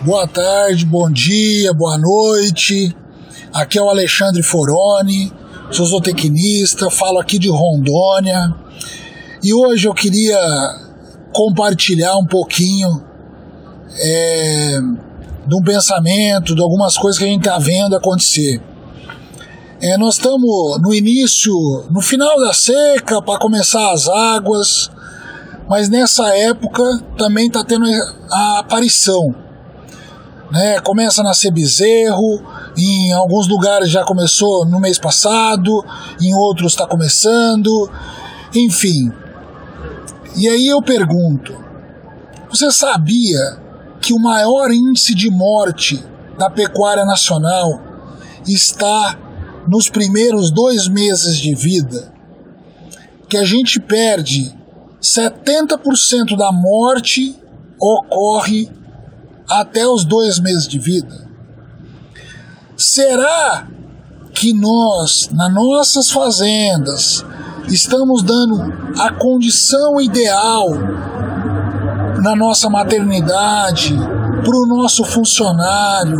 Boa tarde, bom dia, boa noite. Aqui é o Alexandre Foroni, sou zootecnista, falo aqui de Rondônia. E hoje eu queria compartilhar um pouquinho é, de um pensamento, de algumas coisas que a gente está vendo acontecer. É, nós estamos no início, no final da seca, para começar as águas, mas nessa época também está tendo a aparição né? Começa a nascer bezerro, em alguns lugares já começou no mês passado, em outros está começando, enfim. E aí eu pergunto: você sabia que o maior índice de morte da pecuária nacional está nos primeiros dois meses de vida? Que a gente perde 70% da morte ocorre até os dois meses de vida? Será que nós, nas nossas fazendas, estamos dando a condição ideal na nossa maternidade para o nosso funcionário,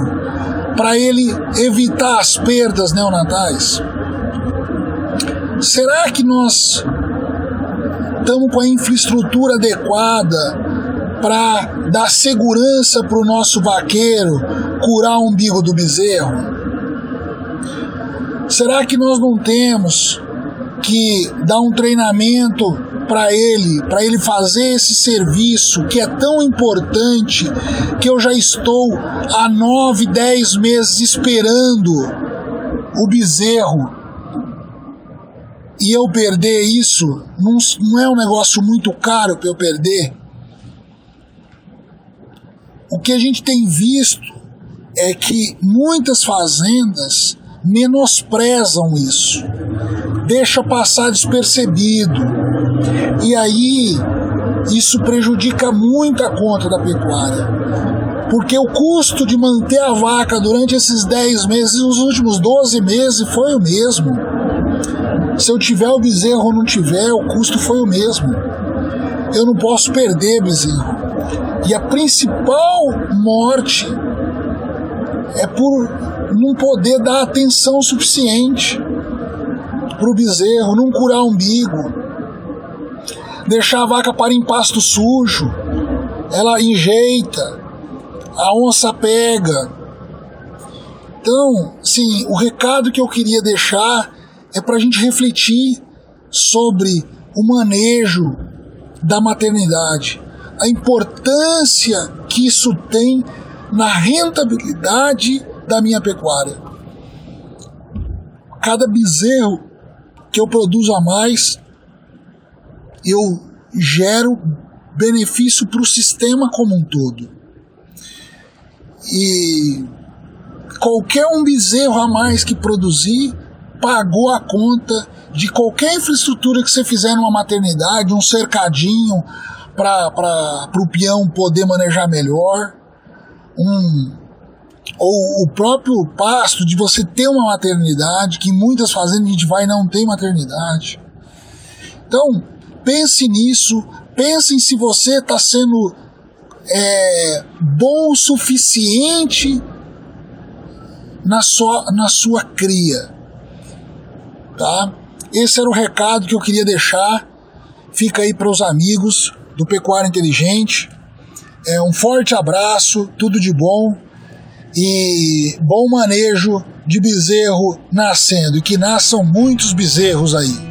para ele evitar as perdas neonatais? Será que nós estamos com a infraestrutura adequada para dar segurança para o nosso vaqueiro curar o umbigo do bezerro? Será que nós não temos que dar um treinamento para ele, para ele fazer esse serviço que é tão importante que eu já estou há nove, dez meses esperando o bezerro e eu perder isso não, não é um negócio muito caro para eu perder? O que a gente tem visto é que muitas fazendas menosprezam isso, deixa passar despercebido. E aí isso prejudica muito a conta da pecuária. Porque o custo de manter a vaca durante esses 10 meses, os últimos 12 meses, foi o mesmo. Se eu tiver o bezerro ou não tiver, o custo foi o mesmo. Eu não posso perder bezerro. E a principal morte é por não poder dar atenção suficiente para o bezerro, não curar o umbigo, deixar a vaca para em pasto sujo, ela enjeita, a onça pega. Então, sim, o recado que eu queria deixar é para a gente refletir sobre o manejo da maternidade a importância que isso tem na rentabilidade da minha pecuária. Cada bezerro que eu produzo a mais, eu gero benefício para o sistema como um todo. E qualquer um bezerro a mais que produzir pagou a conta de qualquer infraestrutura que você fizer numa maternidade, um cercadinho, para o peão poder manejar melhor, um, ou o próprio pasto de você ter uma maternidade, que muitas fazendas a gente vai e não tem maternidade. Então, pense nisso, pense se você está sendo é, bom o suficiente na sua, na sua cria. Tá? Esse era o recado que eu queria deixar. Fica aí para os amigos do Pecuário Inteligente. É, um forte abraço, tudo de bom e bom manejo de bezerro nascendo e que nasçam muitos bezerros aí.